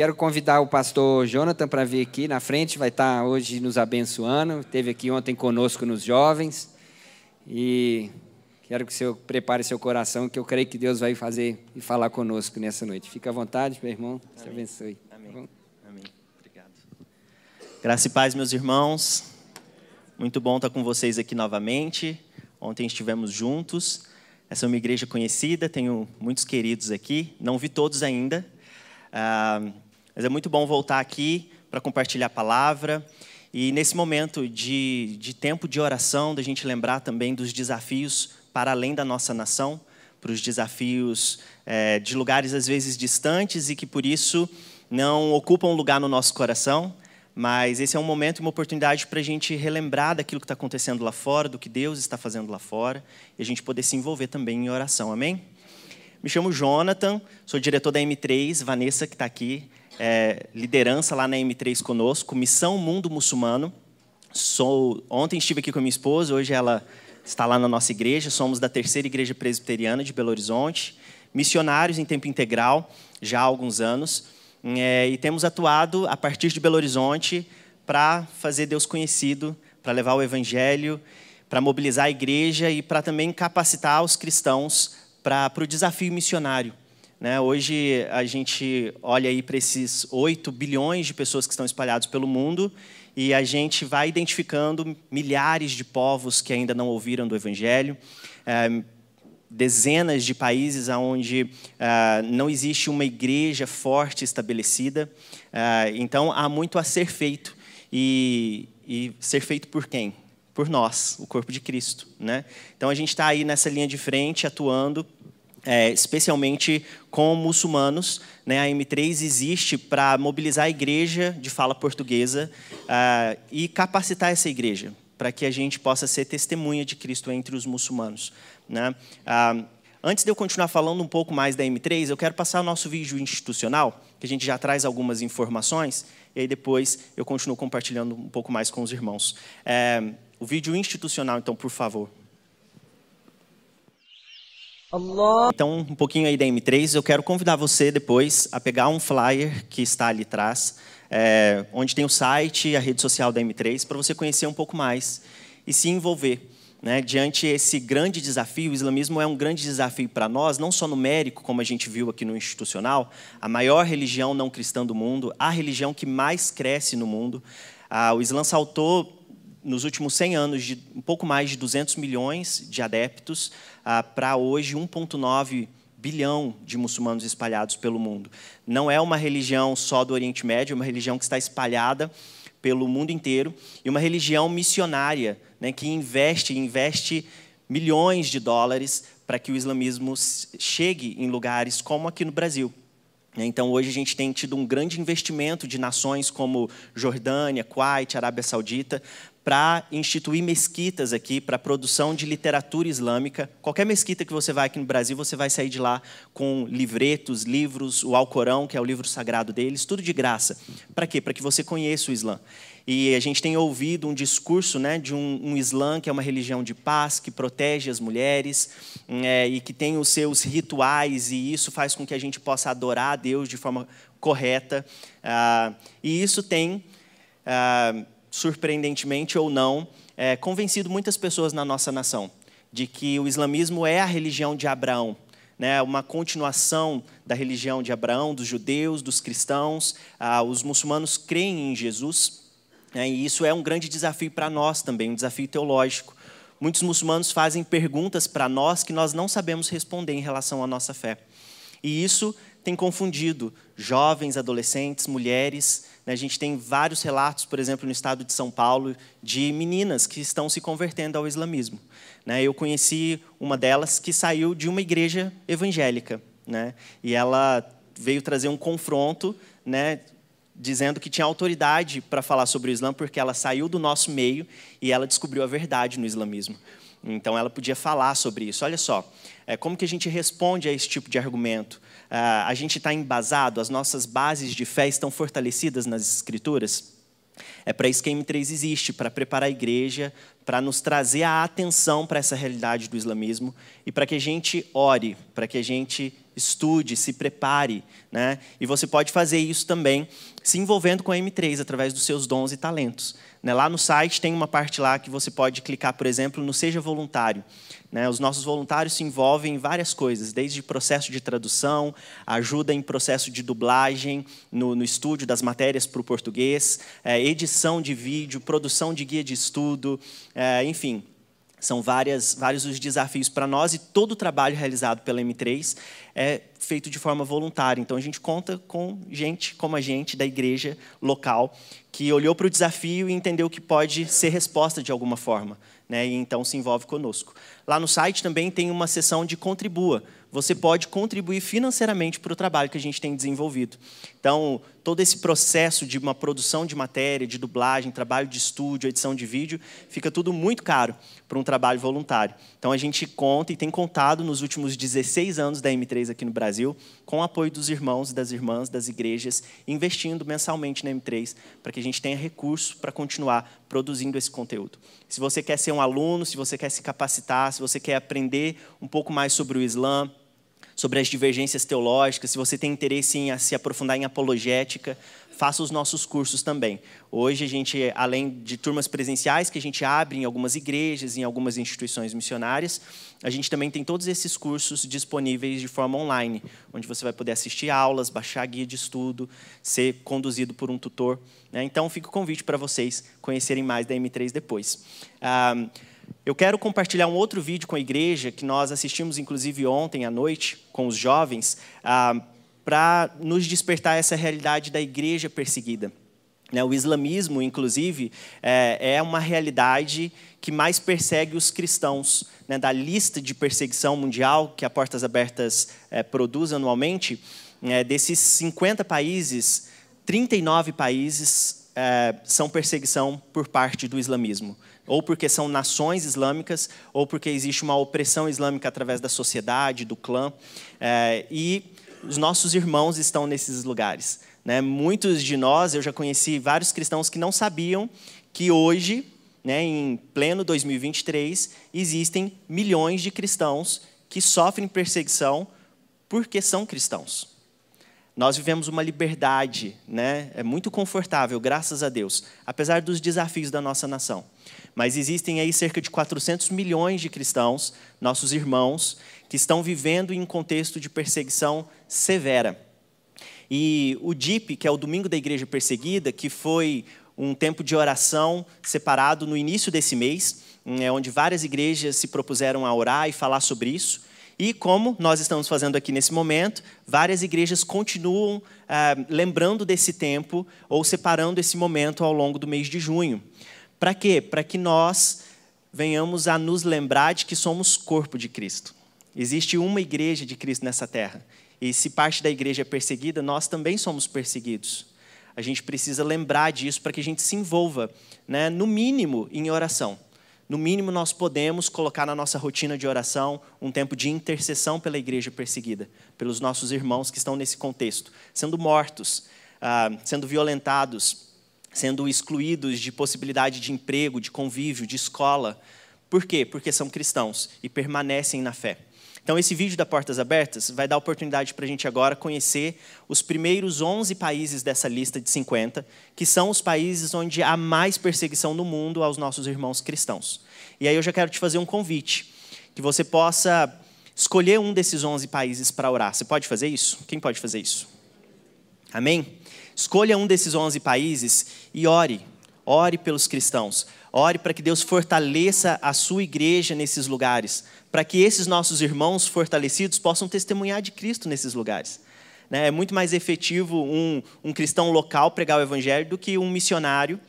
quero convidar o pastor Jonathan para vir aqui na frente, vai estar hoje nos abençoando. Esteve aqui ontem conosco nos jovens. E quero que o senhor prepare seu coração, que eu creio que Deus vai fazer e falar conosco nessa noite. Fica à vontade, meu irmão. Deus te abençoe. Amém. Tá Amém. Obrigado. Graça e paz, meus irmãos. Muito bom estar com vocês aqui novamente. Ontem estivemos juntos. Essa é uma igreja conhecida, tenho muitos queridos aqui. Não vi todos ainda, ah, mas é muito bom voltar aqui para compartilhar a palavra. E nesse momento de, de tempo de oração, da gente lembrar também dos desafios para além da nossa nação, para os desafios é, de lugares às vezes distantes e que por isso não ocupam lugar no nosso coração. Mas esse é um momento e uma oportunidade para a gente relembrar daquilo que está acontecendo lá fora, do que Deus está fazendo lá fora, e a gente poder se envolver também em oração, amém? Me chamo Jonathan, sou diretor da M3, Vanessa que está aqui, é, liderança lá na M3 conosco, Missão Mundo Muçulmano. Sou, ontem estive aqui com a minha esposa, hoje ela está lá na nossa igreja, somos da terceira igreja presbiteriana de Belo Horizonte, missionários em tempo integral, já há alguns anos. É, e temos atuado a partir de Belo Horizonte para fazer Deus conhecido, para levar o Evangelho, para mobilizar a igreja e para também capacitar os cristãos para o desafio missionário. Né? Hoje a gente olha aí para esses 8 bilhões de pessoas que estão espalhados pelo mundo e a gente vai identificando milhares de povos que ainda não ouviram do Evangelho. É, dezenas de países onde uh, não existe uma igreja forte estabelecida. Uh, então, há muito a ser feito. E, e, ser feito por quem? Por nós, o corpo de Cristo. Né? Então, a gente está aí nessa linha de frente, atuando, é, especialmente com muçulmanos. Né? A M3 existe para mobilizar a igreja de fala portuguesa uh, e capacitar essa igreja, para que a gente possa ser testemunha de Cristo entre os muçulmanos. Né? Ah, antes de eu continuar falando um pouco mais da M3, eu quero passar o nosso vídeo institucional, que a gente já traz algumas informações, e aí depois eu continuo compartilhando um pouco mais com os irmãos. É, o vídeo institucional, então, por favor. Então, um pouquinho aí da M3, eu quero convidar você depois a pegar um flyer que está ali atrás, é, onde tem o site e a rede social da M3, para você conhecer um pouco mais e se envolver. Né, diante esse grande desafio, o islamismo é um grande desafio para nós, não só numérico, como a gente viu aqui no institucional, a maior religião não cristã do mundo, a religião que mais cresce no mundo. Ah, o Islã saltou nos últimos 100 anos de um pouco mais de 200 milhões de adeptos ah, para hoje 1,9 bilhão de muçulmanos espalhados pelo mundo. Não é uma religião só do Oriente Médio, é uma religião que está espalhada pelo mundo inteiro e uma religião missionária né, que investe, investe milhões de dólares para que o islamismo chegue em lugares como aqui no Brasil. Então, hoje a gente tem tido um grande investimento de nações como Jordânia, Kuwait, Arábia Saudita, para instituir mesquitas aqui para produção de literatura islâmica. Qualquer mesquita que você vai aqui no Brasil, você vai sair de lá com livretos, livros, o Alcorão, que é o livro sagrado deles, tudo de graça. Para quê? Para que você conheça o Islã. E a gente tem ouvido um discurso né, de um, um Islã que é uma religião de paz, que protege as mulheres é, e que tem os seus rituais, e isso faz com que a gente possa adorar a Deus de forma correta. Ah, e isso tem, ah, surpreendentemente ou não, é, convencido muitas pessoas na nossa nação de que o islamismo é a religião de Abraão, né, uma continuação da religião de Abraão, dos judeus, dos cristãos. Ah, os muçulmanos creem em Jesus é, e isso é um grande desafio para nós também, um desafio teológico. Muitos muçulmanos fazem perguntas para nós que nós não sabemos responder em relação à nossa fé. E isso tem confundido jovens, adolescentes, mulheres. Né? A gente tem vários relatos, por exemplo, no estado de São Paulo, de meninas que estão se convertendo ao islamismo. Né? Eu conheci uma delas que saiu de uma igreja evangélica. Né? E ela veio trazer um confronto dizendo que tinha autoridade para falar sobre o Islã porque ela saiu do nosso meio e ela descobriu a verdade no islamismo. Então ela podia falar sobre isso. Olha só, é, como que a gente responde a esse tipo de argumento? Ah, a gente está embasado, as nossas bases de fé estão fortalecidas nas escrituras? É para isso que a M3 existe, para preparar a igreja, para nos trazer a atenção para essa realidade do islamismo e para que a gente ore, para que a gente estude, se prepare, né? E você pode fazer isso também se envolvendo com a M3 através dos seus dons e talentos. Né? Lá no site tem uma parte lá que você pode clicar, por exemplo, no Seja Voluntário. Né? Os nossos voluntários se envolvem em várias coisas, desde processo de tradução, ajuda em processo de dublagem no, no estúdio das matérias para o português, é, edição de vídeo, produção de guia de estudo, é, enfim, são várias, vários os desafios para nós e todo o trabalho realizado pela M3 é feito de forma voluntária. Então a gente conta com gente como a gente da igreja local que olhou para o desafio e entendeu que pode ser resposta de alguma forma, né? E então se envolve conosco. Lá no site também tem uma seção de contribua você pode contribuir financeiramente para o trabalho que a gente tem desenvolvido. Então, todo esse processo de uma produção de matéria, de dublagem, trabalho de estúdio, edição de vídeo, fica tudo muito caro para um trabalho voluntário. Então, a gente conta e tem contado nos últimos 16 anos da M3 aqui no Brasil, com o apoio dos irmãos e das irmãs das igrejas, investindo mensalmente na M3, para que a gente tenha recursos para continuar produzindo esse conteúdo. Se você quer ser um aluno, se você quer se capacitar, se você quer aprender um pouco mais sobre o Islã, sobre as divergências teológicas, se você tem interesse em se aprofundar em apologética, faça os nossos cursos também. Hoje a gente, além de turmas presenciais que a gente abre em algumas igrejas, em algumas instituições missionárias, a gente também tem todos esses cursos disponíveis de forma online, onde você vai poder assistir aulas, baixar guia de estudo, ser conduzido por um tutor. Né? Então, fica o convite para vocês conhecerem mais da M3 depois. Ah, eu quero compartilhar um outro vídeo com a igreja, que nós assistimos inclusive ontem à noite, com os jovens, ah, para nos despertar essa realidade da igreja perseguida. Né, o islamismo, inclusive, é, é uma realidade que mais persegue os cristãos. Né, da lista de perseguição mundial que a Portas Abertas é, produz anualmente, é, desses 50 países, 39 países são perseguição por parte do islamismo ou porque são nações islâmicas, ou porque existe uma opressão islâmica através da sociedade, do clã. É, e os nossos irmãos estão nesses lugares. Né? Muitos de nós, eu já conheci vários cristãos que não sabiam que hoje, né, em pleno 2023, existem milhões de cristãos que sofrem perseguição porque são cristãos. Nós vivemos uma liberdade, né? é muito confortável, graças a Deus, apesar dos desafios da nossa nação. Mas existem aí cerca de 400 milhões de cristãos, nossos irmãos, que estão vivendo em um contexto de perseguição severa. E o DIP, que é o Domingo da Igreja Perseguida, que foi um tempo de oração separado no início desse mês, é onde várias igrejas se propuseram a orar e falar sobre isso. E como nós estamos fazendo aqui nesse momento, várias igrejas continuam ah, lembrando desse tempo ou separando esse momento ao longo do mês de junho. Para quê? Para que nós venhamos a nos lembrar de que somos corpo de Cristo. Existe uma igreja de Cristo nessa terra. E se parte da igreja é perseguida, nós também somos perseguidos. A gente precisa lembrar disso para que a gente se envolva, né, no mínimo, em oração. No mínimo, nós podemos colocar na nossa rotina de oração um tempo de intercessão pela igreja perseguida, pelos nossos irmãos que estão nesse contexto, sendo mortos, ah, sendo violentados, sendo excluídos de possibilidade de emprego, de convívio, de escola. Por quê? Porque são cristãos e permanecem na fé. Então, esse vídeo da Portas Abertas vai dar oportunidade para a gente agora conhecer os primeiros 11 países dessa lista de 50, que são os países onde há mais perseguição no mundo aos nossos irmãos cristãos. E aí eu já quero te fazer um convite, que você possa escolher um desses 11 países para orar. Você pode fazer isso? Quem pode fazer isso? Amém? Escolha um desses 11 países e ore. Ore pelos cristãos. Ore para que Deus fortaleça a sua igreja nesses lugares, para que esses nossos irmãos fortalecidos possam testemunhar de Cristo nesses lugares. Né? É muito mais efetivo um, um cristão local pregar o evangelho do que um missionário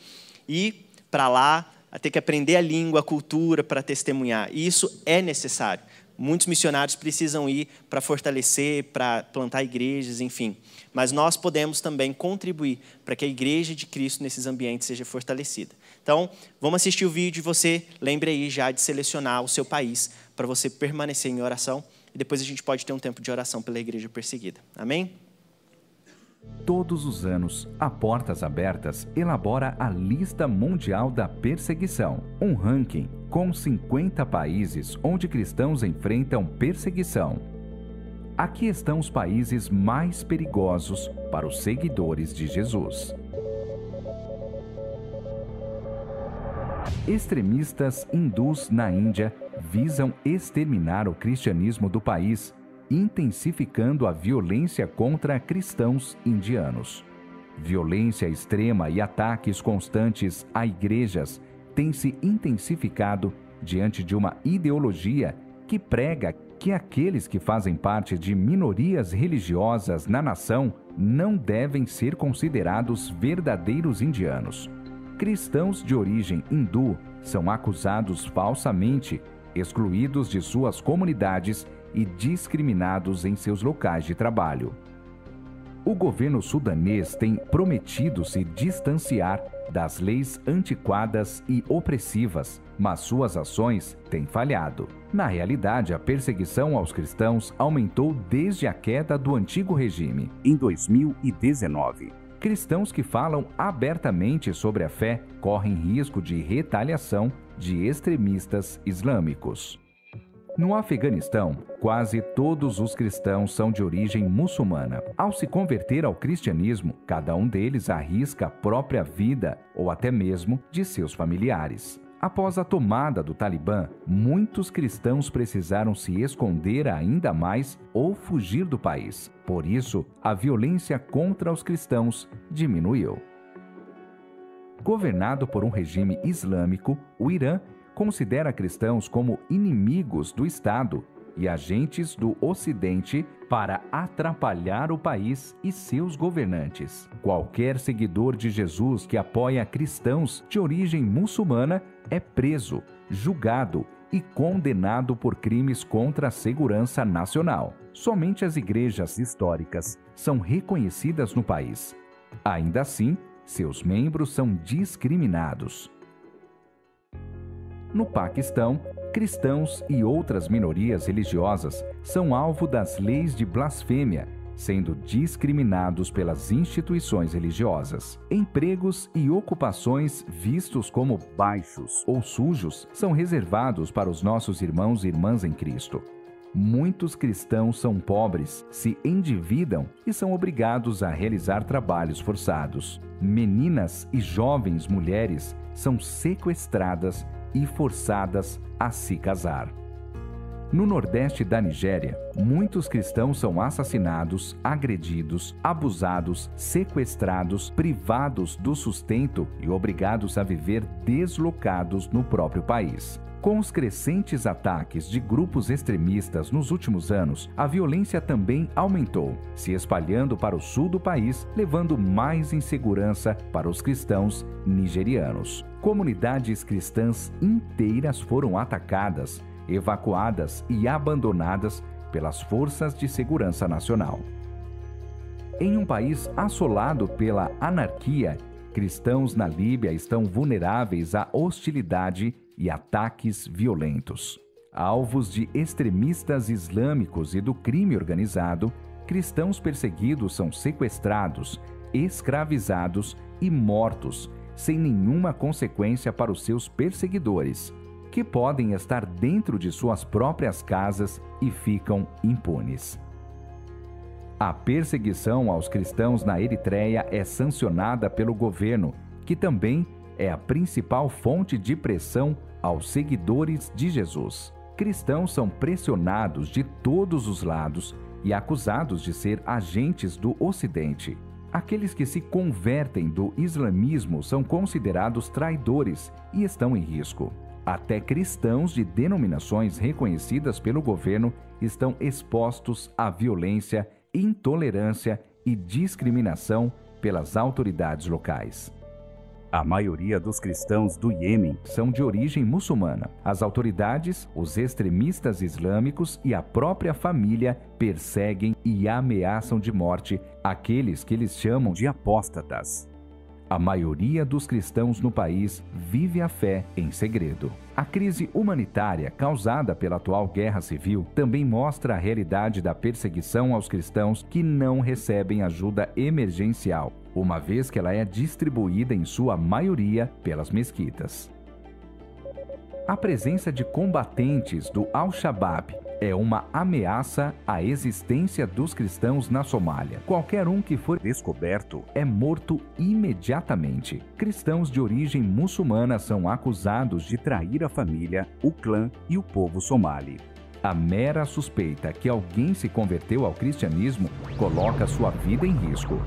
ir para lá, ter que aprender a língua, a cultura para testemunhar. E isso é necessário. Muitos missionários precisam ir para fortalecer, para plantar igrejas, enfim mas nós podemos também contribuir para que a igreja de Cristo nesses ambientes seja fortalecida. Então, vamos assistir o vídeo e você lembre aí já de selecionar o seu país para você permanecer em oração e depois a gente pode ter um tempo de oração pela igreja perseguida. Amém? Todos os anos, a Portas Abertas elabora a Lista Mundial da Perseguição, um ranking com 50 países onde cristãos enfrentam perseguição Aqui estão os países mais perigosos para os seguidores de Jesus. Extremistas hindus na Índia visam exterminar o cristianismo do país, intensificando a violência contra cristãos indianos. Violência extrema e ataques constantes a igrejas têm se intensificado diante de uma ideologia que prega que aqueles que fazem parte de minorias religiosas na nação não devem ser considerados verdadeiros indianos. Cristãos de origem hindu são acusados falsamente, excluídos de suas comunidades e discriminados em seus locais de trabalho. O governo sudanês tem prometido se distanciar das leis antiquadas e opressivas, mas suas ações têm falhado. Na realidade, a perseguição aos cristãos aumentou desde a queda do antigo regime, em 2019. Cristãos que falam abertamente sobre a fé correm risco de retaliação de extremistas islâmicos. No Afeganistão, quase todos os cristãos são de origem muçulmana. Ao se converter ao cristianismo, cada um deles arrisca a própria vida ou até mesmo de seus familiares. Após a tomada do Talibã, muitos cristãos precisaram se esconder ainda mais ou fugir do país. Por isso, a violência contra os cristãos diminuiu. Governado por um regime islâmico, o Irã considera cristãos como inimigos do Estado e agentes do Ocidente para atrapalhar o país e seus governantes. Qualquer seguidor de Jesus que apoia cristãos de origem muçulmana é preso, julgado e condenado por crimes contra a segurança nacional. Somente as igrejas históricas são reconhecidas no país. Ainda assim, seus membros são discriminados. No Paquistão, cristãos e outras minorias religiosas são alvo das leis de blasfêmia, sendo discriminados pelas instituições religiosas. Empregos e ocupações vistos como baixos ou sujos são reservados para os nossos irmãos e irmãs em Cristo. Muitos cristãos são pobres, se endividam e são obrigados a realizar trabalhos forçados. Meninas e jovens mulheres são sequestradas e forçadas a se casar. No nordeste da Nigéria, muitos cristãos são assassinados, agredidos, abusados, sequestrados, privados do sustento e obrigados a viver deslocados no próprio país. Com os crescentes ataques de grupos extremistas nos últimos anos, a violência também aumentou, se espalhando para o sul do país, levando mais insegurança para os cristãos nigerianos. Comunidades cristãs inteiras foram atacadas, evacuadas e abandonadas pelas forças de segurança nacional. Em um país assolado pela anarquia, cristãos na Líbia estão vulneráveis à hostilidade e ataques violentos. Alvos de extremistas islâmicos e do crime organizado, cristãos perseguidos são sequestrados, escravizados e mortos, sem nenhuma consequência para os seus perseguidores, que podem estar dentro de suas próprias casas e ficam impunes. A perseguição aos cristãos na Eritreia é sancionada pelo governo, que também é a principal fonte de pressão aos seguidores de Jesus. Cristãos são pressionados de todos os lados e acusados de ser agentes do Ocidente. Aqueles que se convertem do islamismo são considerados traidores e estão em risco. Até cristãos de denominações reconhecidas pelo governo estão expostos à violência, intolerância e discriminação pelas autoridades locais. A maioria dos cristãos do Iêmen são de origem muçulmana. As autoridades, os extremistas islâmicos e a própria família perseguem e ameaçam de morte aqueles que eles chamam de apóstatas. A maioria dos cristãos no país vive a fé em segredo. A crise humanitária causada pela atual guerra civil também mostra a realidade da perseguição aos cristãos que não recebem ajuda emergencial uma vez que ela é distribuída em sua maioria pelas mesquitas. A presença de combatentes do Al-Shabaab é uma ameaça à existência dos cristãos na Somália. Qualquer um que for descoberto é morto imediatamente. Cristãos de origem muçulmana são acusados de trair a família, o clã e o povo somali. A mera suspeita que alguém se converteu ao cristianismo coloca sua vida em risco.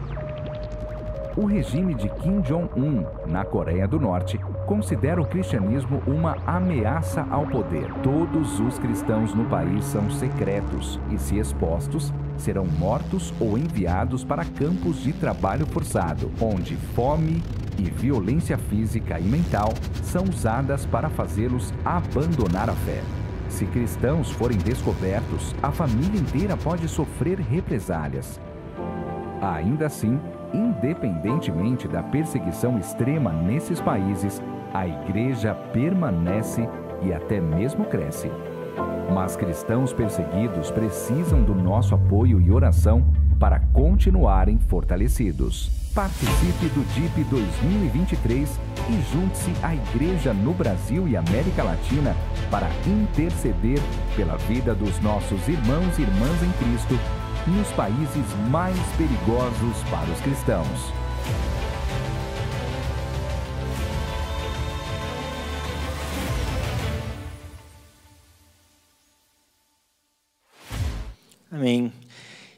O regime de Kim Jong-un, na Coreia do Norte, considera o cristianismo uma ameaça ao poder. Todos os cristãos no país são secretos e, se expostos, serão mortos ou enviados para campos de trabalho forçado, onde fome e violência física e mental são usadas para fazê-los abandonar a fé. Se cristãos forem descobertos, a família inteira pode sofrer represálias. Ainda assim, independentemente da perseguição extrema nesses países, a igreja permanece e até mesmo cresce. Mas cristãos perseguidos precisam do nosso apoio e oração para continuarem fortalecidos. Participe do DIP 2023 e junte-se à Igreja no Brasil e América Latina para interceder pela vida dos nossos irmãos e irmãs em Cristo nos países mais perigosos para os cristãos. Amém.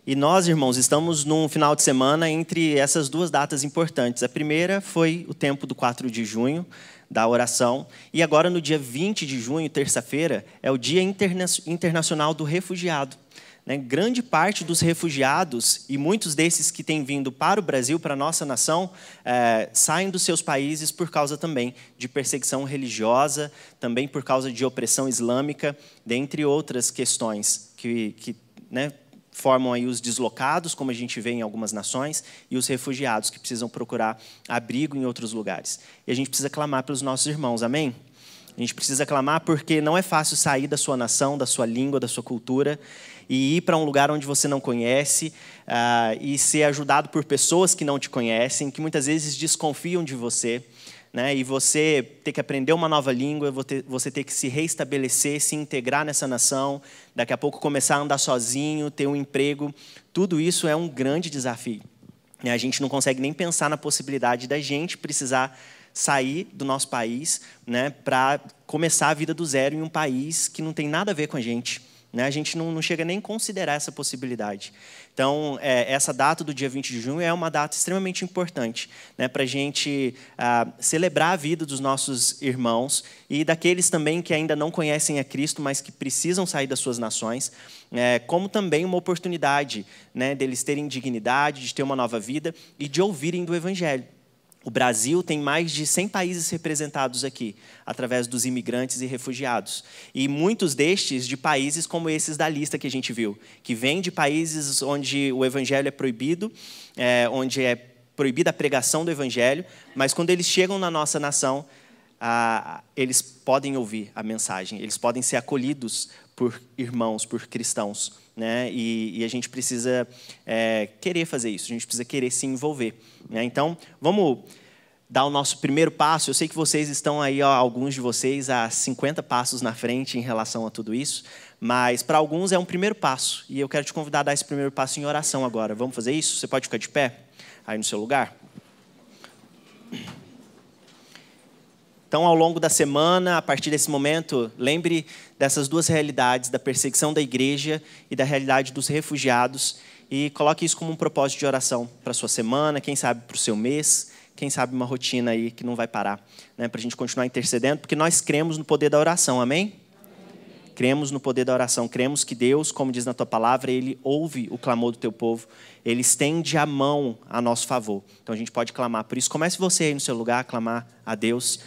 E nós, irmãos, estamos num final de semana entre essas duas datas importantes. A primeira foi o tempo do 4 de junho, da oração. E agora, no dia 20 de junho, terça-feira, é o Dia Interna Internacional do Refugiado. Né? Grande parte dos refugiados, e muitos desses que têm vindo para o Brasil, para a nossa nação, é, saem dos seus países por causa também de perseguição religiosa, também por causa de opressão islâmica, dentre outras questões que, que né, formam aí os deslocados, como a gente vê em algumas nações, e os refugiados que precisam procurar abrigo em outros lugares. E a gente precisa clamar pelos nossos irmãos, amém? A gente precisa clamar porque não é fácil sair da sua nação, da sua língua, da sua cultura e ir para um lugar onde você não conhece uh, e ser ajudado por pessoas que não te conhecem, que muitas vezes desconfiam de você. Né, e você ter que aprender uma nova língua, você ter que se reestabelecer, se integrar nessa nação, daqui a pouco começar a andar sozinho, ter um emprego, tudo isso é um grande desafio. A gente não consegue nem pensar na possibilidade da gente precisar sair do nosso país né, para começar a vida do zero em um país que não tem nada a ver com a gente. Né? A gente não, chega nem a considerar essa possibilidade. Então, é, essa data do dia 20 de junho é uma data extremamente importante né, para a gente ah, celebrar a vida dos nossos irmãos e daqueles também que ainda não conhecem a Cristo, mas que precisam sair das suas nações, é, como também uma oportunidade né, deles terem dignidade, de ter uma nova vida e de ouvirem do Evangelho. O Brasil tem mais de 100 países representados aqui, através dos imigrantes e refugiados. E muitos destes de países como esses da lista que a gente viu, que vêm de países onde o evangelho é proibido, é, onde é proibida a pregação do evangelho, mas quando eles chegam na nossa nação, ah, eles podem ouvir a mensagem, eles podem ser acolhidos por irmãos, por cristãos. Né? E, e a gente precisa é, querer fazer isso, a gente precisa querer se envolver. Né? Então, vamos dar o nosso primeiro passo. Eu sei que vocês estão aí, ó, alguns de vocês, a 50 passos na frente em relação a tudo isso, mas para alguns é um primeiro passo. E eu quero te convidar a dar esse primeiro passo em oração agora. Vamos fazer isso? Você pode ficar de pé aí no seu lugar? Então, ao longo da semana, a partir desse momento, lembre dessas duas realidades, da perseguição da igreja e da realidade dos refugiados, e coloque isso como um propósito de oração para a sua semana, quem sabe para o seu mês, quem sabe uma rotina aí que não vai parar, né, para a gente continuar intercedendo, porque nós cremos no poder da oração, amém? amém? Cremos no poder da oração, cremos que Deus, como diz na tua palavra, Ele ouve o clamor do teu povo, Ele estende a mão a nosso favor. Então a gente pode clamar. Por isso, comece você aí no seu lugar a clamar a Deus.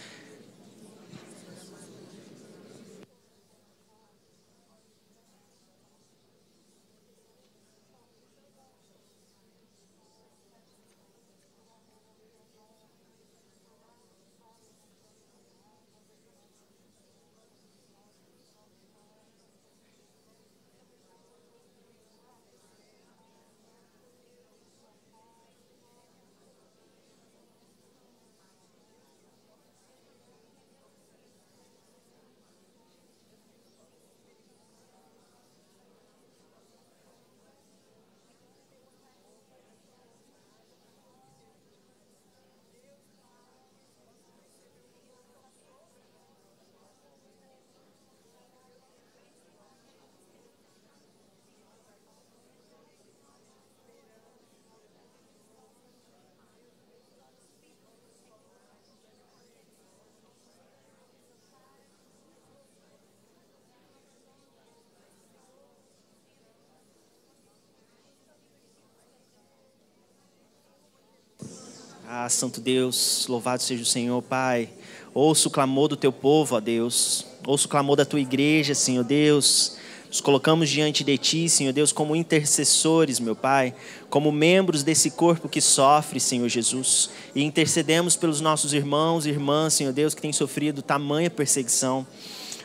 Santo Deus, louvado seja o Senhor, Pai. Ouço o clamor do teu povo, ó Deus. Ouço o clamor da tua igreja, Senhor Deus. Nos colocamos diante de Ti, Senhor Deus, como intercessores, meu Pai, como membros desse corpo que sofre, Senhor Jesus, e intercedemos pelos nossos irmãos e irmãs, Senhor Deus, que têm sofrido tamanha perseguição.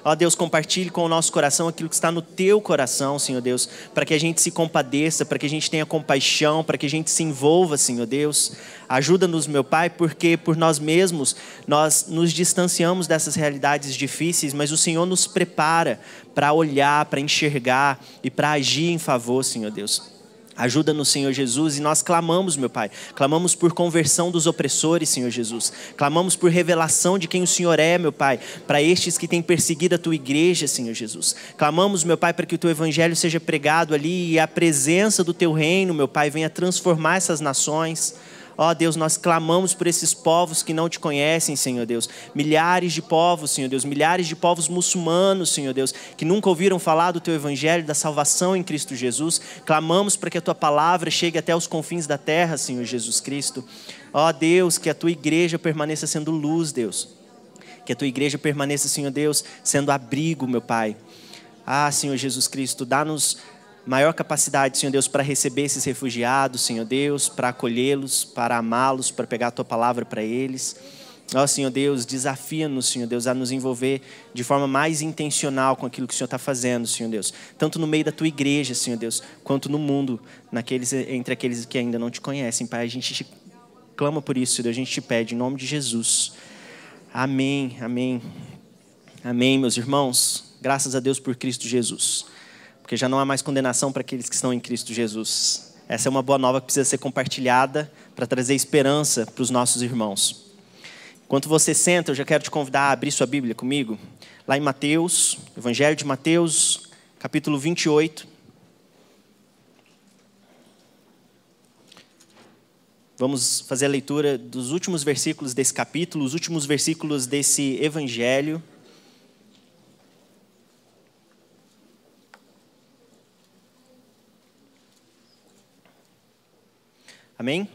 Ó Deus, compartilhe com o nosso coração aquilo que está no teu coração, Senhor Deus, para que a gente se compadeça, para que a gente tenha compaixão, para que a gente se envolva, Senhor Deus. Ajuda-nos, meu Pai, porque por nós mesmos nós nos distanciamos dessas realidades difíceis, mas o Senhor nos prepara para olhar, para enxergar e para agir em favor, Senhor Deus. Ajuda-nos, Senhor Jesus, e nós clamamos, meu Pai. Clamamos por conversão dos opressores, Senhor Jesus. Clamamos por revelação de quem o Senhor é, meu Pai, para estes que têm perseguido a tua igreja, Senhor Jesus. Clamamos, meu Pai, para que o teu evangelho seja pregado ali e a presença do teu reino, meu Pai, venha transformar essas nações. Ó oh, Deus, nós clamamos por esses povos que não te conhecem, Senhor Deus. Milhares de povos, Senhor Deus, milhares de povos muçulmanos, Senhor Deus, que nunca ouviram falar do teu evangelho, da salvação em Cristo Jesus. Clamamos para que a tua palavra chegue até os confins da terra, Senhor Jesus Cristo. Ó oh, Deus, que a tua igreja permaneça sendo luz, Deus. Que a tua igreja permaneça, Senhor Deus, sendo abrigo, meu Pai. Ah, Senhor Jesus Cristo, dá-nos maior capacidade, Senhor Deus, para receber esses refugiados, Senhor Deus, para acolhê-los, para amá-los, para pegar a tua palavra para eles. Ó oh, Senhor Deus, desafia-nos, Senhor Deus, a nos envolver de forma mais intencional com aquilo que o Senhor está fazendo, Senhor Deus. Tanto no meio da tua igreja, Senhor Deus, quanto no mundo, naqueles, entre aqueles que ainda não te conhecem, Pai. A gente te clama por isso, Deus. A gente te pede, em nome de Jesus. Amém, amém. Amém, meus irmãos. Graças a Deus por Cristo Jesus porque já não há mais condenação para aqueles que estão em Cristo Jesus. Essa é uma boa nova que precisa ser compartilhada para trazer esperança para os nossos irmãos. Enquanto você senta, eu já quero te convidar a abrir sua Bíblia comigo, lá em Mateus, Evangelho de Mateus, capítulo 28. Vamos fazer a leitura dos últimos versículos desse capítulo, os últimos versículos desse evangelho. Amém?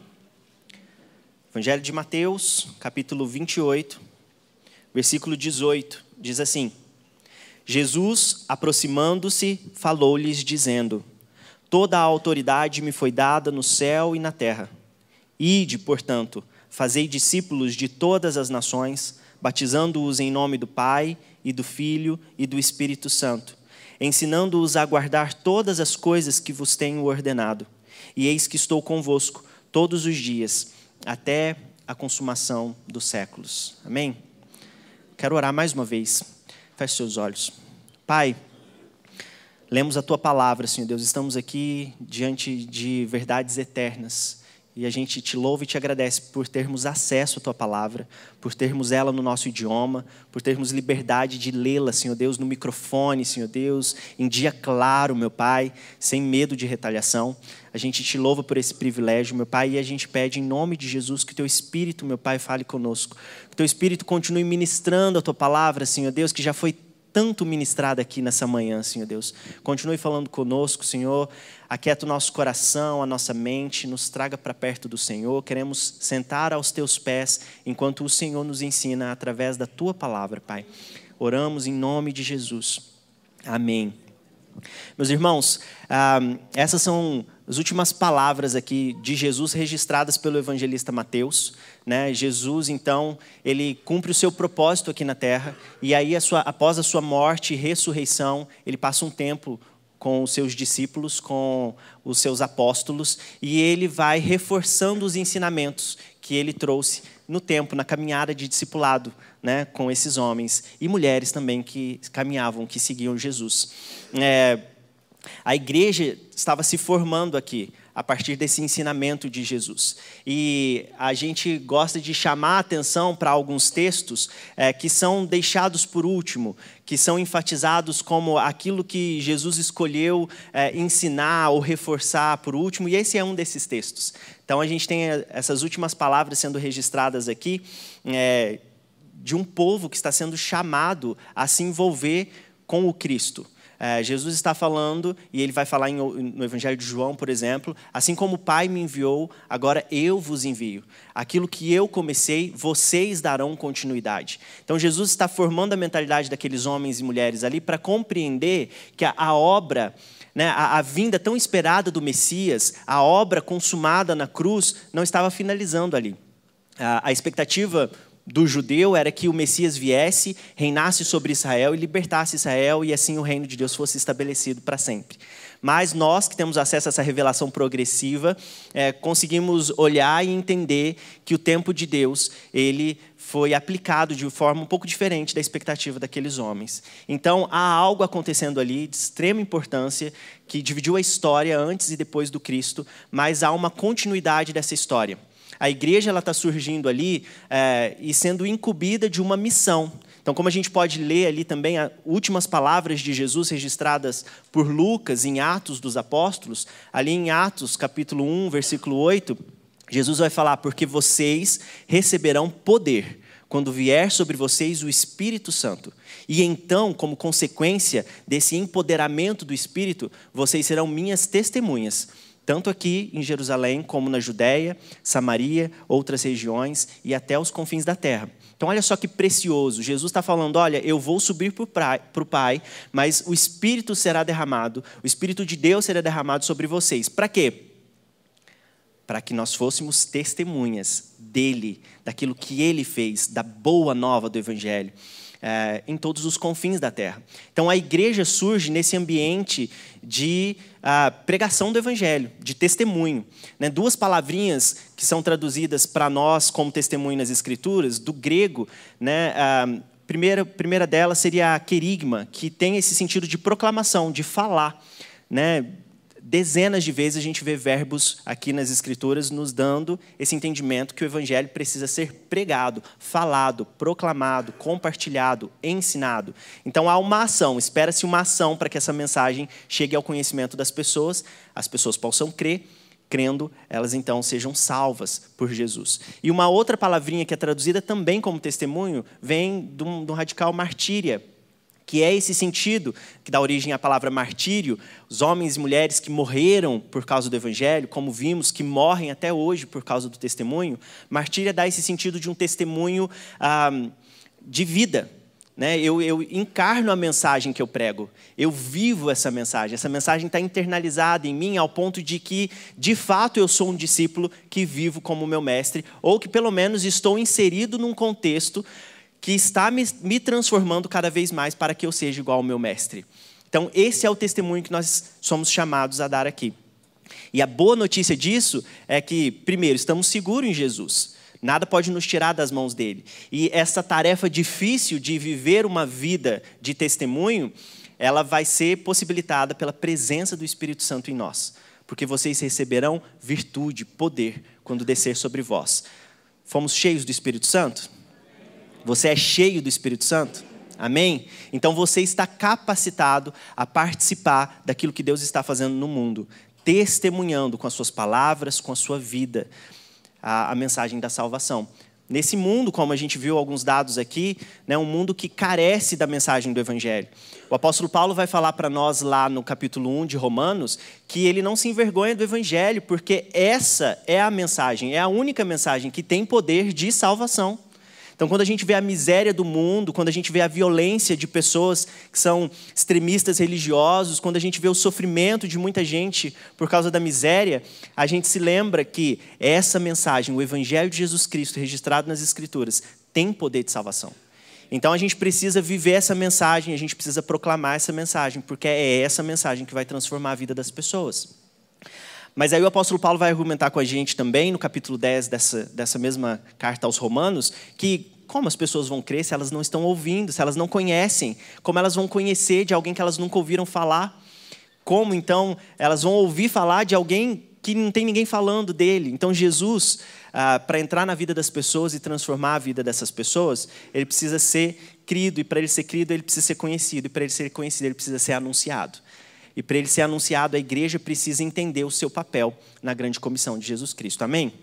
Evangelho de Mateus, capítulo 28, versículo 18, diz assim: Jesus, aproximando-se, falou-lhes, dizendo: Toda a autoridade me foi dada no céu e na terra. Ide, portanto, fazei discípulos de todas as nações, batizando-os em nome do Pai e do Filho e do Espírito Santo, ensinando-os a guardar todas as coisas que vos tenho ordenado. E eis que estou convosco todos os dias, até a consumação dos séculos. Amém? Quero orar mais uma vez. Feche seus olhos. Pai, lemos a tua palavra, Senhor Deus. Estamos aqui diante de verdades eternas. E a gente te louva e te agradece por termos acesso à tua palavra, por termos ela no nosso idioma, por termos liberdade de lê-la, Senhor Deus, no microfone, Senhor Deus, em dia claro, meu Pai, sem medo de retaliação. A gente te louva por esse privilégio, meu Pai, e a gente pede em nome de Jesus que o teu Espírito, meu Pai, fale conosco. Que o teu Espírito continue ministrando a tua palavra, Senhor Deus, que já foi tanto ministrada aqui nessa manhã, Senhor Deus. Continue falando conosco, Senhor. Aquieta o nosso coração, a nossa mente, nos traga para perto do Senhor. Queremos sentar aos teus pés enquanto o Senhor nos ensina através da tua palavra, Pai. Oramos em nome de Jesus. Amém. Meus irmãos, ah, essas são as últimas palavras aqui de Jesus registradas pelo evangelista Mateus. Né? Jesus, então, ele cumpre o seu propósito aqui na terra, e aí, a sua, após a sua morte e ressurreição, ele passa um tempo com os seus discípulos, com os seus apóstolos, e ele vai reforçando os ensinamentos que ele trouxe no tempo, na caminhada de discipulado né, com esses homens e mulheres também que caminhavam, que seguiam Jesus. É, a igreja estava se formando aqui a partir desse ensinamento de Jesus. E a gente gosta de chamar a atenção para alguns textos é, que são deixados por último, que são enfatizados como aquilo que Jesus escolheu é, ensinar ou reforçar por último, e esse é um desses textos. Então a gente tem essas últimas palavras sendo registradas aqui. É, de um povo que está sendo chamado a se envolver com o Cristo É, Jesus está falando, e ele vai falar no Evangelho de João, por exemplo, assim como o Pai me enviou, agora eu vos envio. Aquilo que eu comecei, vocês darão continuidade. Então Jesus está formando a mentalidade daqueles homens e mulheres ali para compreender que a, obra né, a, a, vinda tão esperada do Messias, a obra consumada na cruz, não estava finalizando ali. A expectativa do judeu era que o Messias viesse, reinasse sobre Israel e libertasse Israel, e assim o reino de Deus fosse estabelecido para sempre. Mas nós que temos acesso a essa revelação progressiva, é, conseguimos olhar e entender que o tempo de Deus ele foi aplicado de forma um pouco diferente da expectativa daqueles homens. Então há algo acontecendo ali de extrema importância que dividiu a história antes e depois do Cristo, mas há uma continuidade dessa história. A igreja está surgindo ali é, e sendo incumbida de uma missão. Então, como a gente pode ler ali também as últimas palavras de Jesus registradas por Lucas em Atos dos Apóstolos, ali em Atos, capítulo 1, versículo 8, Jesus vai falar: Porque vocês receberão poder quando vier sobre vocês o Espírito Santo. E então, como consequência desse empoderamento do Espírito, vocês serão minhas testemunhas tanto aqui em Jerusalém como na Judéia, Samaria, outras regiões e até os confins da terra. Então, olha só que precioso. Jesus está falando: olha, eu vou subir para o Pai, mas o Espírito será derramado, o Espírito de Deus será derramado sobre vocês. Para quê? Para que nós fôssemos testemunhas dele, daquilo que ele fez, da boa nova do Evangelho é, em todos os confins da terra. Então a igreja surge nesse ambiente de ah, pregação do evangelho, de testemunho. Né? Duas palavrinhas que são traduzidas para nós como testemunho nas escrituras, do grego, né? a ah, primeira, primeira delas seria a querigma, que tem esse sentido de proclamação, de falar. Né? Dezenas de vezes a gente vê verbos aqui nas Escrituras nos dando esse entendimento que o Evangelho precisa ser pregado, falado, proclamado, compartilhado, ensinado. Então há uma ação, espera-se uma ação para que essa mensagem chegue ao conhecimento das pessoas, as pessoas possam crer. Crendo, elas então sejam salvas por Jesus. E uma outra palavrinha que é traduzida também como testemunho vem do, radical martíria, que é esse sentido que dá origem à palavra martírio, os homens e mulheres que morreram por causa do evangelho, como vimos, que morrem até hoje por causa do testemunho. Martírio dá esse sentido de um testemunho ah, de vida. Né? Eu, eu encarno a mensagem que eu prego, eu vivo essa mensagem, essa mensagem está internalizada em mim ao ponto de que, de fato, eu sou um discípulo que vivo como meu mestre, ou que pelo menos estou inserido num contexto que está me, me transformando cada vez mais para que eu seja igual ao meu mestre. Então, esse é o testemunho que nós somos chamados a dar aqui. E a boa notícia disso é que, primeiro, estamos seguros em Jesus. Nada pode nos tirar das mãos dele. E essa tarefa difícil de viver uma vida de testemunho, ela vai ser possibilitada pela presença do Espírito Santo em nós. Porque vocês receberão virtude, poder, quando descer sobre vós. Fomos cheios do Espírito Santo? Você é cheio do Espírito Santo? Amém? Então você está capacitado a participar daquilo que Deus está fazendo no mundo, testemunhando com as suas palavras, com a sua vida, a, a mensagem da salvação. Nesse mundo, como a gente viu alguns dados aqui, né, um mundo que carece da mensagem do Evangelho. O apóstolo Paulo vai falar para nós lá no capítulo 1 de Romanos que ele não se envergonha do Evangelho, porque essa é a mensagem, é a única mensagem que tem poder de salvação. Então, quando a gente vê a miséria do mundo, quando a gente vê a violência de pessoas que são extremistas religiosos, quando a gente vê o sofrimento de muita gente por causa da miséria, a gente se lembra que essa mensagem, o Evangelho de Jesus Cristo, registrado nas Escrituras, tem poder de salvação. Então a gente precisa viver essa mensagem, a gente precisa proclamar essa mensagem, porque é essa mensagem que vai transformar a vida das pessoas. Mas aí o apóstolo Paulo vai argumentar com a gente também, no capítulo 10 dessa, dessa mesma carta aos Romanos, que como as pessoas vão crer se elas não estão ouvindo, se elas não conhecem? Como elas vão conhecer de alguém que elas nunca ouviram falar? Como então elas vão ouvir falar de alguém que não tem ninguém falando dele? Então Jesus, ah, para entrar na vida das pessoas e transformar a vida dessas pessoas, ele precisa ser crido, e para ele ser crido, ele precisa ser conhecido, e para ele ser conhecido, ele precisa ser anunciado. E para ele ser anunciado, a igreja precisa entender o seu papel na grande comissão de Jesus Cristo. Amém?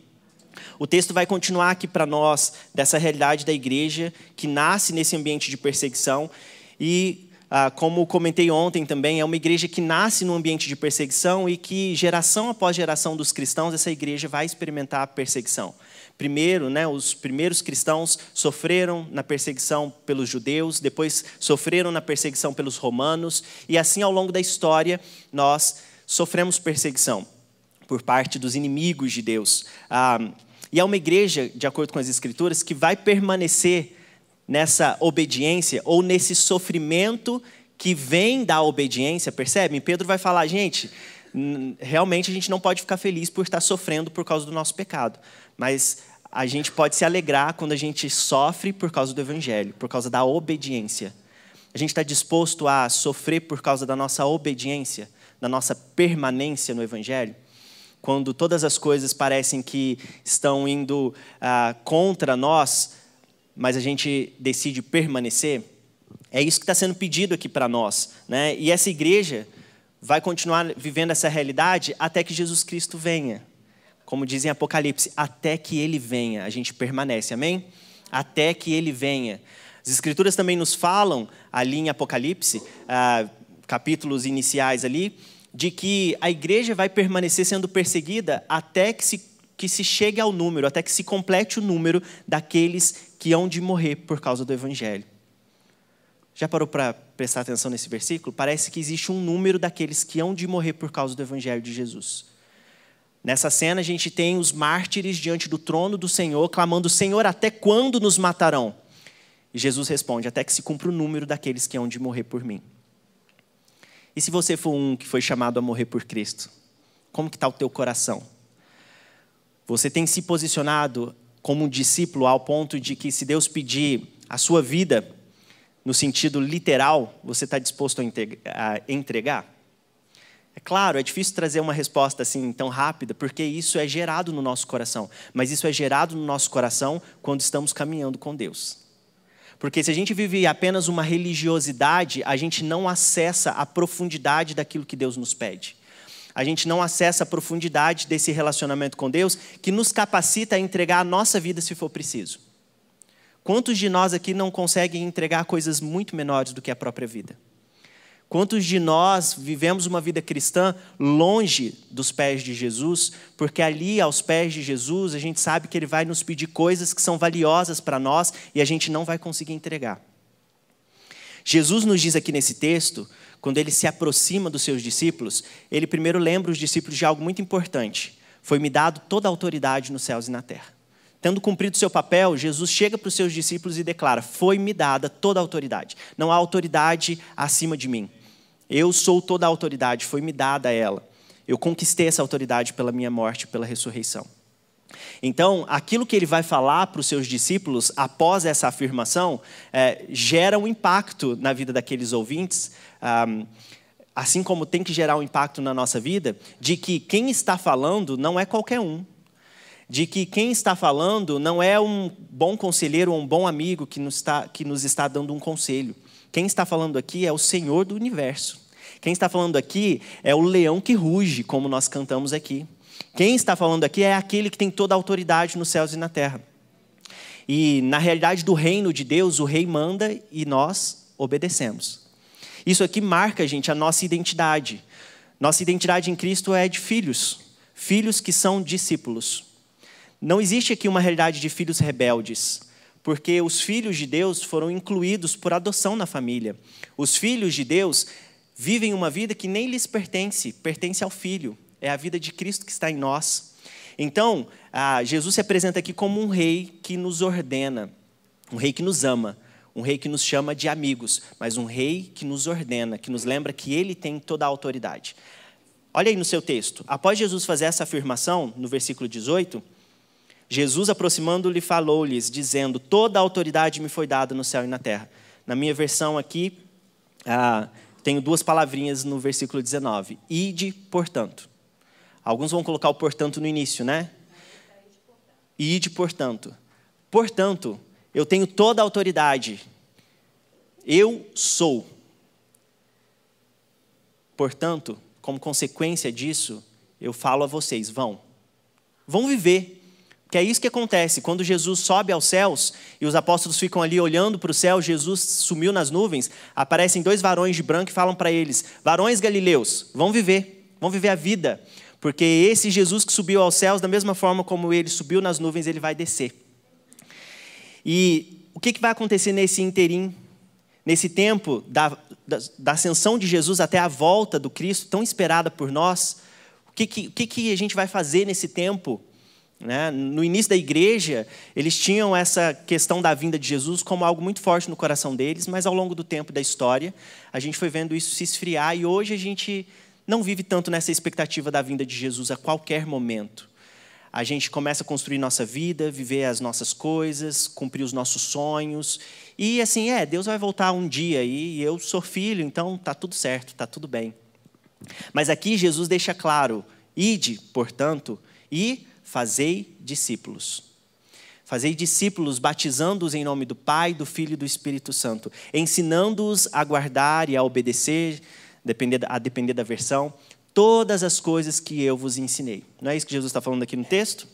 O texto vai continuar aqui para nós dessa realidade da igreja que nasce nesse ambiente de perseguição e ah, como comentei ontem também, é uma igreja que nasce num ambiente de perseguição e que, geração após geração dos cristãos, essa igreja vai experimentar a perseguição. Primeiro, né, os primeiros cristãos sofreram na perseguição pelos judeus, depois sofreram na perseguição pelos romanos, e assim ao longo da história nós sofremos perseguição por parte dos inimigos de Deus. Ah, e é uma igreja, de acordo com as Escrituras, que vai permanecer nessa obediência ou nesse sofrimento que vem da obediência, percebe? Pedro vai falar, gente, realmente a gente não pode ficar feliz por estar sofrendo por causa do nosso pecado, mas a gente pode se alegrar quando a gente sofre por causa do evangelho, por causa da obediência. A gente está disposto a sofrer por causa da nossa obediência, da nossa permanência no evangelho? Quando todas as coisas parecem que estão indo ah, contra nós, mas a gente decide permanecer, é isso que está sendo pedido aqui para nós. Né? E essa igreja vai continuar vivendo essa realidade até que Jesus Cristo venha. Como diz em Apocalipse, até que ele venha, a gente permanece, amém? Até que ele venha. As Escrituras também nos falam, ali em Apocalipse, ah, capítulos iniciais ali, de que a igreja vai permanecer sendo perseguida até que se, que se chegue ao número, até que se complete o número daqueles que hão de morrer por causa do Evangelho. Já parou para prestar atenção nesse versículo? Parece que existe um número daqueles que hão de morrer por causa do Evangelho de Jesus. Nessa cena, a gente tem os mártires diante do trono do Senhor, clamando: Senhor, até quando nos matarão? E Jesus responde: Até que se cumpra o número daqueles que hão de morrer por mim. E se você for um que foi chamado a morrer por Cristo? Como que está o teu coração? Você tem se posicionado como um discípulo ao ponto de que se Deus pedir a sua vida, no sentido literal, você está disposto a entregar? É claro, é difícil trazer uma resposta assim tão rápida, porque isso é gerado no nosso coração. Mas isso é gerado no nosso coração quando estamos caminhando com Deus. Porque se a gente vive apenas uma religiosidade, a gente não acessa a profundidade daquilo que Deus nos pede a gente não acessa a profundidade desse relacionamento com Deus que nos capacita a entregar a nossa vida se for preciso. Quantos de nós aqui não conseguem entregar coisas muito menores do que a própria vida? Quantos de nós vivemos uma vida cristã longe dos pés de Jesus, porque ali aos pés de Jesus a gente sabe que Ele vai nos pedir coisas que são valiosas para nós e a gente não vai conseguir entregar. Jesus nos diz aqui nesse texto quando ele se aproxima dos seus discípulos, ele primeiro lembra os discípulos de algo muito importante: foi-me dado toda a autoridade nos céus e na terra. Tendo cumprido seu papel, Jesus chega para os seus discípulos e declara: Foi-me dada toda a autoridade. Não há autoridade acima de mim. Eu sou toda a autoridade, foi-me dada ela. Eu conquistei essa autoridade pela minha morte, pela ressurreição. Então, aquilo que ele vai falar para os seus discípulos após essa afirmação é, gera um impacto na vida daqueles ouvintes, um, assim como tem que gerar um impacto na nossa vida, de que quem está falando não é qualquer um. De que quem está falando não é um bom conselheiro ou um bom amigo que nos, está, que nos está dando um conselho. Quem está falando aqui é o Senhor do universo. Quem está falando aqui é o leão que ruge, como nós cantamos aqui. Quem está falando aqui é aquele que tem toda a autoridade nos céus e na terra. E na realidade do reino de Deus, o rei manda e nós obedecemos. Isso aqui marca, gente, a nossa identidade. Nossa identidade em Cristo é de filhos, filhos que são discípulos. Não existe aqui uma realidade de filhos rebeldes, porque os filhos de Deus foram incluídos por adoção na família. Os filhos de Deus vivem uma vida que nem lhes pertence, pertence ao filho é a vida de Cristo que está em nós. Então, Jesus se apresenta aqui como um rei que nos ordena, um rei que nos ama, um rei que nos chama de amigos, mas um rei que nos ordena, que nos lembra que ele tem toda a autoridade. Olha aí no seu texto. Após Jesus fazer essa afirmação, no versículo 18, Jesus, aproximando-lhe, falou-lhes, dizendo: Toda a autoridade me foi dada no céu e na terra. Na minha versão aqui, ah, tenho duas palavrinhas no versículo 19: Ide, portanto. Alguns vão colocar o portanto no início, né? Ide, portanto. Portanto, eu tenho toda a autoridade. Eu sou. Portanto, como consequência disso, eu falo a vocês: vão. Vão viver. Porque é isso que acontece. Quando Jesus sobe aos céus e os apóstolos ficam ali olhando para o céu, Jesus sumiu nas nuvens, aparecem dois varões de branco e falam para eles: Varões galileus, vão viver, vão viver a vida. Porque esse Jesus que subiu aos céus, da mesma forma como ele subiu nas nuvens, ele vai descer. E o que, que vai acontecer nesse interim, nesse tempo da, da, da, ascensão de Jesus até a volta do Cristo, tão esperada por nós? O que, que, que, que a gente vai fazer nesse tempo? Né? No início da igreja, eles tinham essa questão da vinda de Jesus como algo muito forte no coração deles, mas ao longo do tempo da história, a gente foi vendo isso se esfriar e hoje a gente não vive tanto nessa expectativa da vinda de Jesus a qualquer momento. A gente começa a construir nossa vida, viver as nossas coisas, cumprir os nossos sonhos. E assim, é, Deus vai voltar um dia e eu sou filho, então tá tudo certo, tá tudo bem. Mas aqui Jesus deixa claro: ide, portanto, e fazei discípulos. Fazei discípulos, batizando-os em nome do Pai, do Filho e do Espírito Santo, ensinando-os a guardar e a obedecer a depender da versão, todas as coisas que eu vos ensinei. Não é isso que Jesus está falando aqui no texto?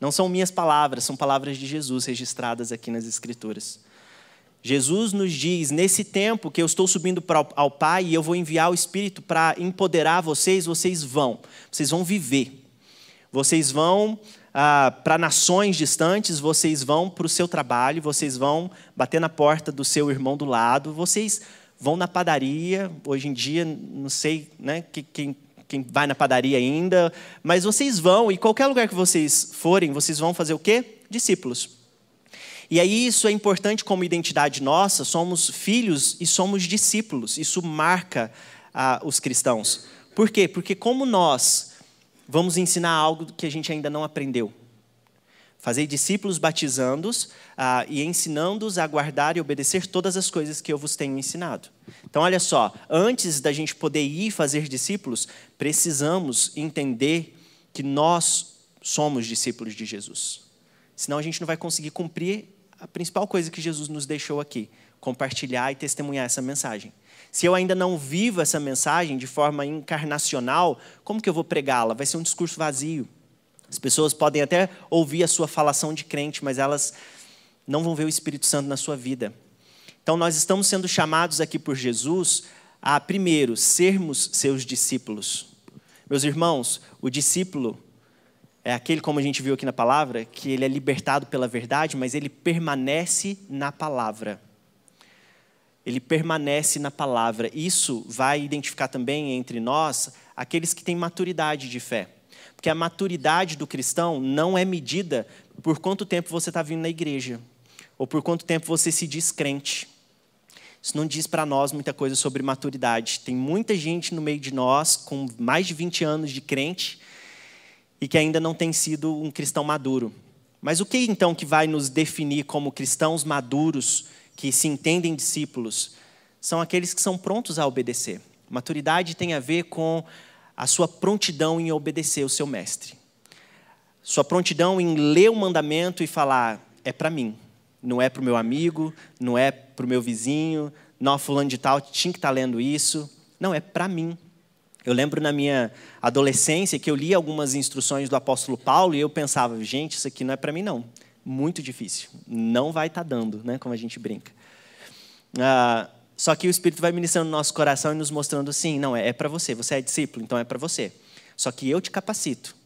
Não são minhas palavras, são palavras de Jesus registradas aqui nas Escrituras. Jesus nos diz: nesse tempo que eu estou subindo ao Pai e eu vou enviar o Espírito para empoderar vocês, vocês vão, vocês vão viver. Vocês vão ah, para nações distantes, vocês vão para o seu trabalho, vocês vão bater na porta do seu irmão do lado, vocês vão na padaria. Hoje em dia, não sei né, quem, quem vai na padaria ainda, mas vocês vão, e qualquer lugar que vocês forem, vocês vão fazer o quê? Discípulos. E aí isso é importante como identidade nossa, somos filhos e somos discípulos. Isso marca ah, os cristãos. Por quê? Porque como nós vamos ensinar algo que a gente ainda não aprendeu? Fazei discípulos batizando-os ah, e ensinando-os a guardar e obedecer todas as coisas que eu vos tenho ensinado. Então, olha só, antes da gente poder ir fazer discípulos, precisamos entender que nós somos discípulos de Jesus. Senão a gente não vai conseguir cumprir a principal coisa que Jesus nos deixou aqui: compartilhar e testemunhar essa mensagem. Se eu ainda não vivo essa mensagem de forma encarnacional, como que eu vou pregá-la? Vai ser um discurso vazio. As pessoas podem até ouvir a sua falação de crente, mas elas não vão ver o Espírito Santo na sua vida. Então, nós estamos sendo chamados aqui por Jesus a, primeiro, sermos seus discípulos. Meus irmãos, o discípulo é aquele, como a gente viu aqui na palavra, que ele é libertado pela verdade, mas ele permanece na palavra. Ele permanece na palavra. Isso vai identificar também entre nós aqueles que têm maturidade de fé. Porque a maturidade do cristão não é medida por quanto tempo você está vindo na igreja, ou por quanto tempo você se diz crente. Isso não diz para nós muita coisa sobre maturidade. Tem muita gente no meio de nós com mais de 20 anos de crente e que ainda não tem sido um cristão maduro. Mas o que então que vai nos definir como cristãos maduros que se entendem discípulos? São aqueles que são prontos a obedecer. Maturidade tem a ver com a sua prontidão em obedecer o seu mestre. Sua prontidão em ler o mandamento e falar: é para mim, não é para o meu amigo, não é para o meu vizinho, não, fulano de tal tinha que estar tá lendo isso. Não, é para mim. Eu lembro na minha adolescência que eu li algumas instruções do apóstolo Paulo e eu pensava, gente, isso aqui não é para mim não. Muito difícil. Não vai estar tá dando, né? Como a gente brinca. Ah, só que o Espírito vai ministrando no nosso coração e nos mostrando sim, não, é, é para você, você é discípulo, então é para você. Só que eu te capacito.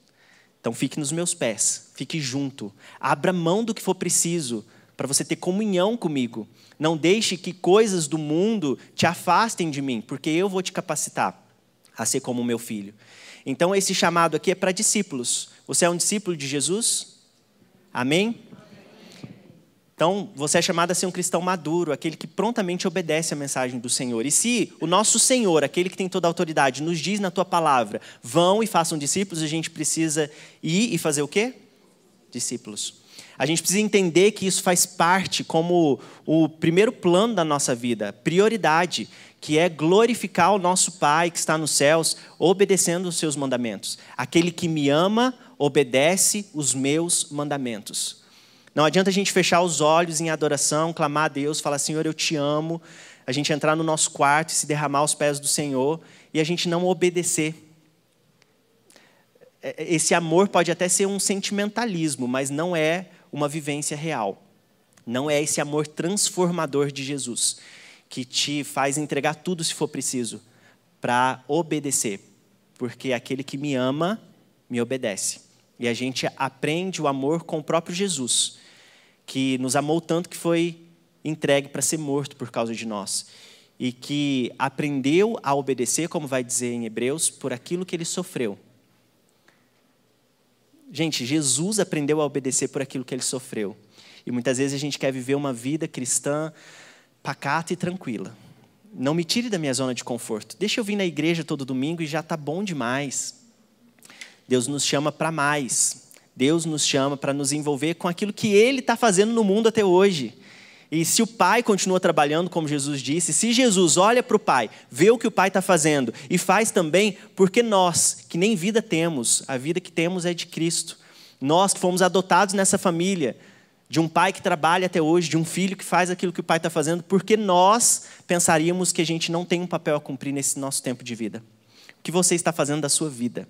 Então fique nos meus pés, fique junto. Abra mão do que for preciso para você ter comunhão comigo. Não deixe que coisas do mundo te afastem de mim, porque eu vou te capacitar a ser como meu filho. Então esse chamado aqui é para discípulos. Você é um discípulo de Jesus? Amém? Então, você é chamado a ser um cristão maduro, aquele que prontamente obedece à mensagem do Senhor. E se o nosso Senhor, aquele que tem toda a autoridade, nos diz na tua palavra, vão e façam discípulos, a gente precisa ir e fazer o quê? Discípulos. A gente precisa entender que isso faz parte como o primeiro plano da nossa vida, prioridade, que é glorificar o nosso Pai que está nos céus, obedecendo os seus mandamentos. Aquele que me ama, obedece os meus mandamentos. Não adianta a gente fechar os olhos em adoração, clamar a Deus, falar, Senhor, eu te amo. A gente entrar no nosso quarto e se derramar aos pés do Senhor e a gente não obedecer. é, esse amor pode até ser um sentimentalismo, mas não é uma vivência real. Não é esse amor transformador de Jesus, que te faz entregar tudo se for preciso, para obedecer. Porque aquele que me ama, me obedece. E a gente aprende o amor com o próprio Jesus, que nos amou tanto que foi entregue para ser morto por causa de nós. E que aprendeu a obedecer, como vai dizer em Hebreus, por aquilo que ele sofreu. Gente, Jesus aprendeu a obedecer por aquilo que ele sofreu. E muitas vezes a gente quer viver uma vida cristã pacata e tranquila. Não me tire da minha zona de conforto. Deixa eu vir na igreja todo domingo e já está bom demais. Deus nos chama para mais. Deus nos chama para nos envolver com aquilo que Ele está fazendo no mundo até hoje. E se o Pai continua trabalhando, como Jesus disse, se Jesus olha para o Pai, vê o que o Pai está fazendo e faz também, porque nós, que nem vida temos, a vida que temos é de Cristo. Nós que fomos adotados nessa família, de um pai que trabalha até hoje, de um filho que faz aquilo que o pai está fazendo, porque nós pensaríamos que a gente não tem um papel a cumprir nesse nosso tempo de vida. O que você está fazendo da sua vida?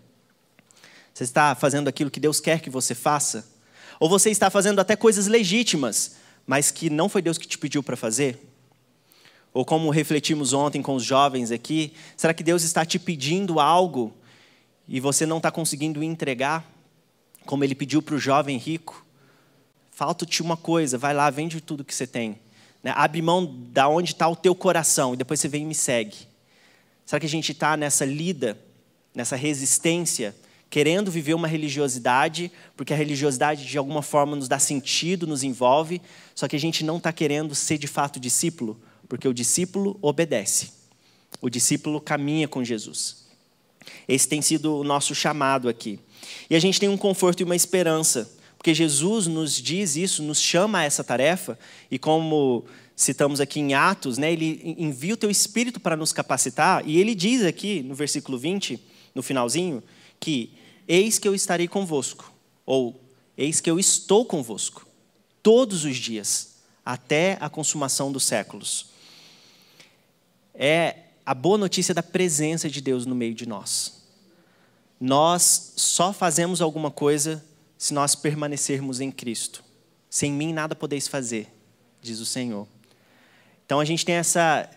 Você está fazendo aquilo que Deus quer que você faça? Ou você está fazendo até coisas legítimas, mas que não foi Deus que te pediu para fazer? Ou como refletimos ontem com os jovens aqui, será que Deus está te pedindo algo e você não está conseguindo entregar, como Ele pediu para o jovem rico? falta-te uma coisa, vai lá, vende tudo que você tem. Né? Abre mão da onde está o teu coração e depois você vem e me segue. Será que a gente está nessa lida, nessa resistência, querendo viver uma religiosidade, porque a religiosidade de alguma forma nos dá sentido, nos envolve, só que a gente não está querendo ser de fato discípulo, porque o discípulo obedece, o discípulo caminha com Jesus. Esse tem sido o nosso chamado aqui. E a gente tem um conforto e uma esperança porque Jesus nos diz isso, nos chama a essa tarefa, e como citamos aqui em Atos, né, ele envia o teu espírito para nos capacitar, e ele diz aqui no versículo 20, no finalzinho, que eis que eu estarei convosco, ou eis que eu estou convosco, todos os dias, até a consumação dos séculos. É a boa notícia da presença de Deus no meio de nós. Nós só fazemos alguma coisa se nós permanecermos em Cristo. Sem mim nada podeis fazer, diz o Senhor. Então a gente tem essa,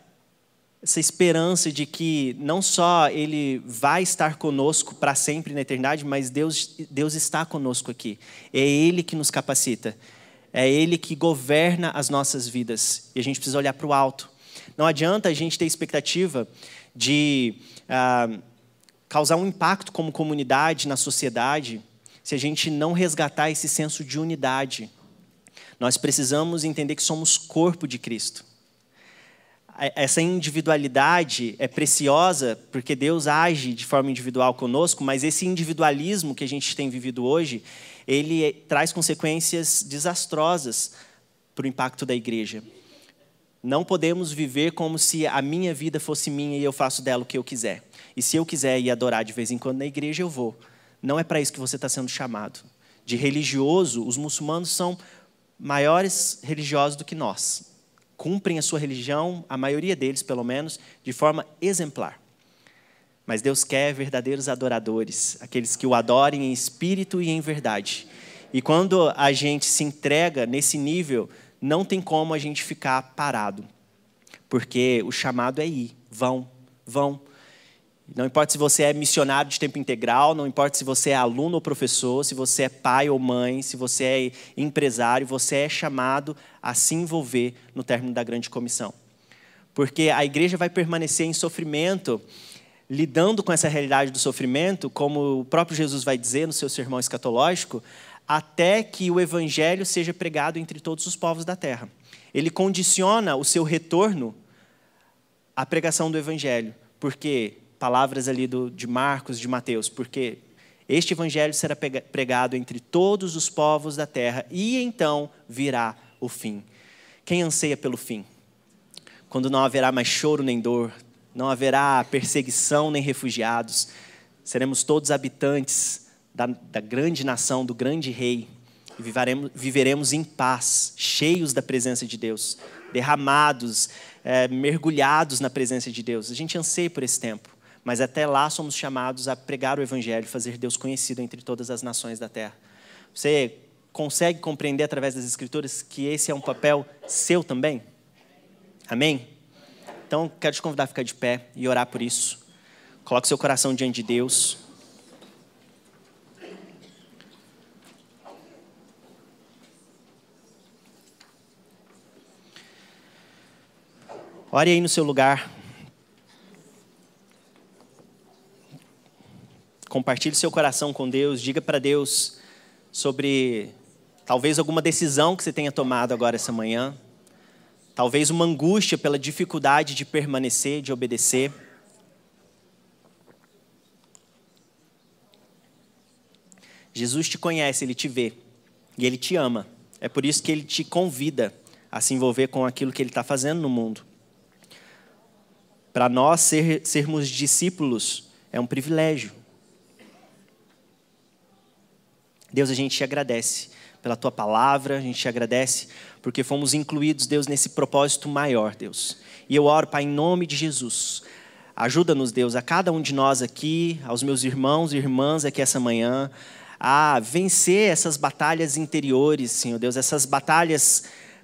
essa esperança de que não só Ele vai estar conosco para sempre na eternidade, mas Deus, Deus está conosco aqui. É Ele que nos capacita. É Ele que governa as nossas vidas. E a gente precisa olhar para o alto. Não adianta a gente ter expectativa de ah, causar um impacto como comunidade na sociedade se a gente não resgatar esse senso de unidade. Nós precisamos entender que somos corpo de Cristo. Essa individualidade é preciosa porque Deus age de forma individual conosco, mas esse individualismo que a gente tem vivido hoje, ele traz consequências desastrosas para o impacto da igreja. Não podemos viver como se a minha vida fosse minha e eu faço dela o que eu quiser. E se eu quiser ir adorar de vez em quando na igreja, eu vou. Não é para isso que você está sendo chamado. De religioso, os muçulmanos são maiores religiosos do que nós. Cumprem a sua religião, a maioria deles, pelo menos, de forma exemplar. Mas Deus quer verdadeiros adoradores, aqueles que o adorem em espírito e em verdade. E quando a gente se entrega nesse nível, não tem como a gente ficar parado. Porque o chamado é ir, vão, vão. Não importa se você é missionário de tempo integral, não importa se você é aluno ou professor, se você é pai ou mãe, se você é empresário, você é chamado a se envolver no término da grande comissão. Porque a igreja vai permanecer em sofrimento, lidando com essa realidade do sofrimento, como o próprio Jesus vai dizer no seu sermão escatológico, até que o evangelho seja pregado entre todos os povos da terra. Ele condiciona o seu retorno à pregação do evangelho, porque palavras ali do, de Marcos, de Mateus, porque este evangelho será pregado entre todos os povos da terra e então virá o fim. Quem anseia pelo fim? Quando não haverá mais choro nem dor, não haverá perseguição nem refugiados, seremos todos habitantes da, da grande nação, do grande rei, e viveremos, viveremos em paz, cheios da presença de Deus, derramados, é, mergulhados na presença de Deus. A gente anseia por esse tempo mas até lá somos chamados a pregar o Evangelho, fazer Deus conhecido entre todas as nações da terra. Você consegue compreender através das Escrituras que esse é um papel seu também? Amém? Então, quero te convidar a ficar de pé e orar por isso. Coloque seu coração diante de Deus. Ore aí no seu lugar. Compartilhe seu coração com Deus. Diga para Deus sobre talvez alguma decisão que você tenha tomado agora essa manhã. Talvez uma angústia pela dificuldade de permanecer, de obedecer. Jesus te conhece, ele te vê e ele te ama. É por isso que ele te convida a se envolver com aquilo que ele está fazendo no mundo. Para nós ser, sermos discípulos é um privilégio. Deus, a gente te agradece pela tua palavra, a gente te agradece porque fomos incluídos, Deus, nesse propósito maior, Deus. E eu oro, Pai, em nome de Jesus. Ajuda-nos, Deus, a cada um de nós aqui, aos meus irmãos e irmãs aqui essa manhã, a vencer essas batalhas interiores, Senhor Deus, essas batalhas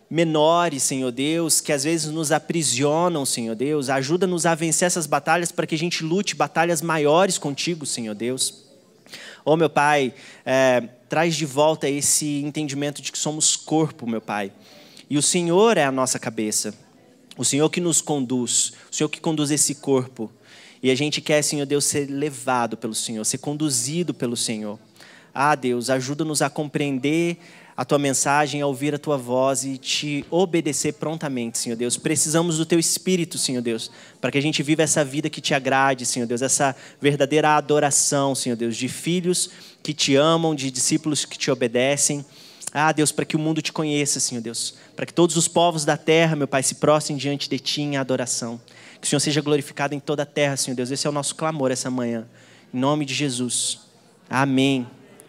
menores, Senhor Deus, que às vezes nos aprisionam, Senhor Deus. Ajuda-nos a vencer essas batalhas para que a gente lute batalhas maiores contigo, Senhor Deus. Oh, meu Pai, é, traz de volta esse entendimento de que somos corpo, meu Pai. E o Senhor é a nossa cabeça. O Senhor que nos conduz, o Senhor que conduz esse corpo. E a gente quer, Senhor Deus, ser levado pelo Senhor, ser conduzido pelo Senhor. Ah, Deus, ajuda-nos a compreender a tua mensagem, a ouvir a tua voz e te obedecer prontamente, Senhor Deus. Precisamos do teu espírito, Senhor Deus, para que a gente viva essa vida que te agrade, Senhor Deus, essa verdadeira adoração, Senhor Deus, de filhos que te amam, de discípulos que te obedecem. Ah, Deus, para que o mundo te conheça, Senhor Deus, para que todos os povos da terra, meu Pai, se prostrem diante de ti em adoração. Que o Senhor seja glorificado em toda a terra, Senhor Deus. Esse é o nosso clamor essa manhã. Em nome de Jesus. Amém.